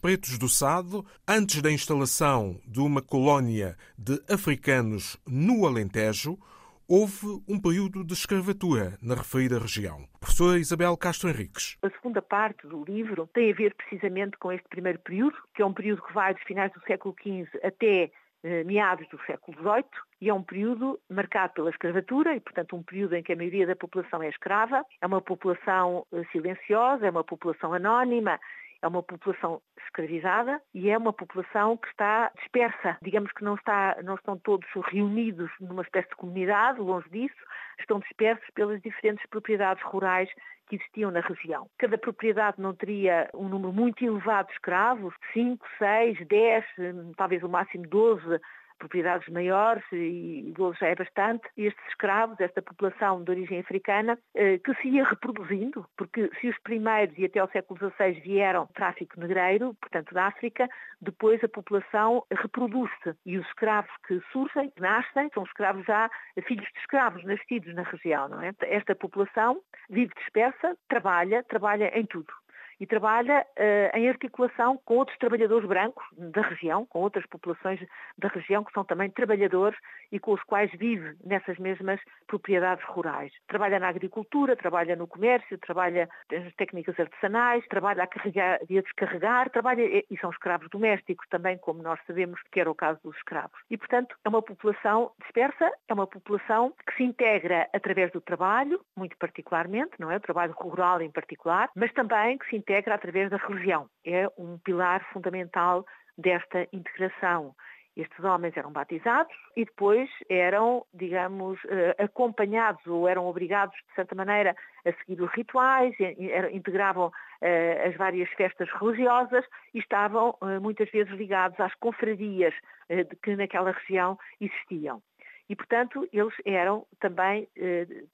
Pretos do Sado, antes da instalação de uma colónia de africanos no Alentejo, houve um período de escravatura na referida região. Professora Isabel Castro Henriques. A segunda parte do livro tem a ver precisamente com este primeiro período, que é um período que vai dos finais do século XV até eh, meados do século XVIII, e é um período marcado pela escravatura e, portanto, um período em que a maioria da população é escrava. É uma população eh, silenciosa, é uma população anónima, é uma população escravizada e é uma população que está dispersa. Digamos que não, está, não estão todos reunidos numa espécie de comunidade, longe disso, estão dispersos pelas diferentes propriedades rurais que existiam na região. Cada propriedade não teria um número muito elevado de escravos, 5, 6, 10, talvez o máximo 12 propriedades maiores e 12 já é bastante, estes escravos, esta população de origem africana, eh, que se ia reproduzindo, porque se os primeiros e até ao século XVI vieram tráfico negreiro, portanto da África, depois a população reproduz-se e os escravos que surgem, que nascem, são escravos já, filhos de escravos nascidos na região, não é? Esta população vive dispersa, trabalha, trabalha em tudo e trabalha uh, em articulação com outros trabalhadores brancos da região, com outras populações da região que são também trabalhadores e com os quais vive nessas mesmas propriedades rurais. Trabalha na agricultura, trabalha no comércio, trabalha nas técnicas artesanais, trabalha a carregar e a descarregar, trabalha e são escravos domésticos também, como nós sabemos que era o caso dos escravos. E, portanto, é uma população dispersa, é uma população que se integra através do trabalho, muito particularmente, não é? O trabalho rural em particular, mas também que se integra através da religião. É um pilar fundamental desta integração. Estes homens eram batizados e depois eram, digamos, eh, acompanhados ou eram obrigados, de certa maneira, a seguir os rituais, integravam eh, as várias festas religiosas e estavam eh, muitas vezes ligados às confrarias que naquela região existiam. E, portanto, eles eram também,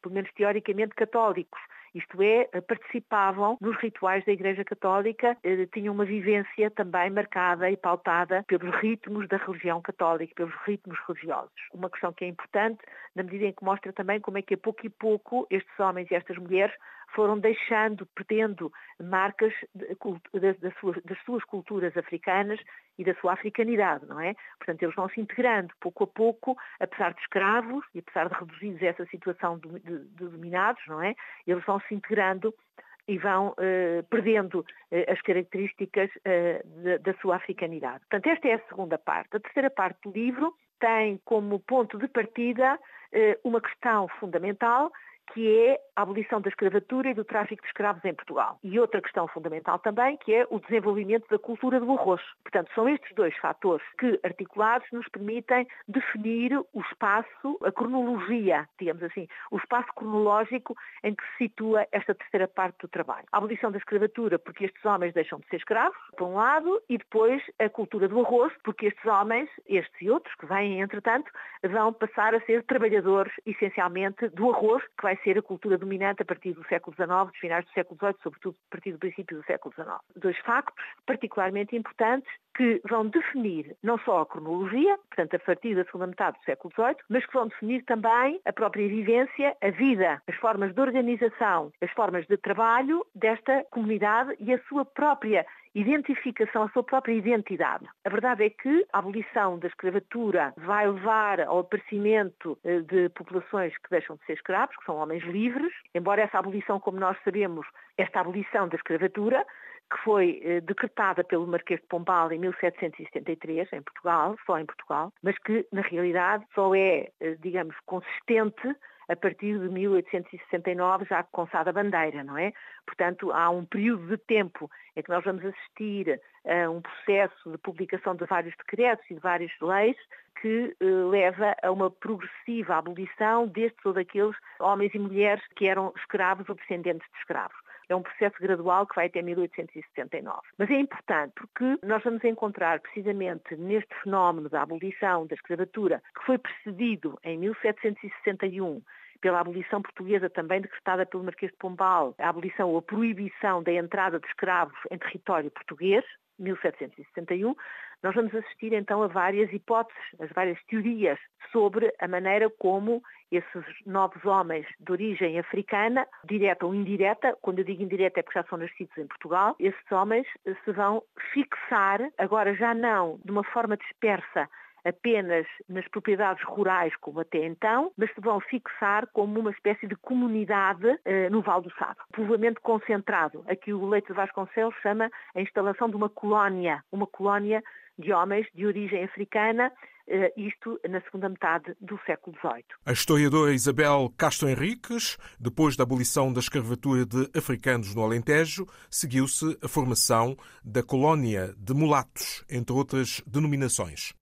pelo menos teoricamente, católicos isto é, participavam nos rituais da Igreja Católica, eh, tinham uma vivência também marcada e pautada pelos ritmos da religião católica, pelos ritmos religiosos. Uma questão que é importante, na medida em que mostra também como é que a pouco e pouco estes homens e estas mulheres foram deixando, perdendo marcas das suas, culturas africanas e da sua africanidade, não é? Portanto, eles vão se integrando pouco a pouco, apesar de escravos e apesar de reduzidos a essa situação de dominados, não é? Eles vão se integrando e vão uh, perdendo uh, as características uh, da sua africanidade. Portanto, esta é a segunda parte. A terceira parte do livro tem como ponto de partida uma questão fundamental que é a abolição da escravatura e do tráfico de escravos em Portugal. E outra questão fundamental também, que é o desenvolvimento da cultura do arroz. Portanto, são estes dois fatores que, articulados, nos permitem definir o espaço, a cronologia, digamos assim, o espaço cronológico em que se situa esta terceira parte do trabalho. A abolição da escravatura, porque estes homens deixam de ser escravos, por um lado, e depois a cultura do arroz, porque estes homens, estes e outros que vêm entretanto, vão passar a ser trabalhadores, essencialmente, do arroz, que vai vai ser a cultura dominante a partir do século XIX, dos finais do século XVIII, sobretudo a partir do princípio do século XIX. Dois factos particularmente importantes que vão definir não só a cronologia, portanto a partir da segunda metade do século XVIII, mas que vão definir também a própria vivência, a vida, as formas de organização, as formas de trabalho desta comunidade e a sua própria identificação, a sua própria identidade. A verdade é que a abolição da escravatura vai levar ao aparecimento eh, de populações que deixam de ser escravos, que são homens livres, embora essa abolição, como nós sabemos, esta abolição da escravatura que foi eh, decretada pelo Marquês de Pombal em 1773, em Portugal, só em Portugal, mas que, na realidade, só é, eh, digamos, consistente a partir de 1869, já com Sada Bandeira, não é? Portanto, há um período de tempo em que nós vamos assistir um processo de publicação de vários decretos e de várias leis que eh, leva a uma progressiva abolição destes ou daqueles homens e mulheres que eram escravos ou descendentes de escravos. É um processo gradual que vai até 1879. Mas é importante porque nós vamos encontrar precisamente neste fenómeno da abolição da escravatura, que foi precedido em 1761 pela abolição portuguesa também decretada pelo Marquês de Pombal, a abolição ou a proibição da entrada de escravos em território português, 1761, nós vamos assistir então a várias hipóteses, as várias teorias sobre a maneira como esses novos homens de origem africana, direta ou indireta, quando eu digo indireta é porque já são nascidos em Portugal, esses homens se vão fixar, agora já não de uma forma dispersa apenas nas propriedades rurais, como até então, mas se vão fixar como uma espécie de comunidade uh, no Val do Sado. Povoamento concentrado. Aqui o Leite de Vasconcelos chama a instalação de uma colónia, uma colónia de homens de origem africana, eh, isto na segunda metade do século XVIII. A historiadora Isabel Castro Henriques, depois da abolição da escravatura de africanos no Alentejo, seguiu-se a formação da colónia de mulatos, entre outras denominações.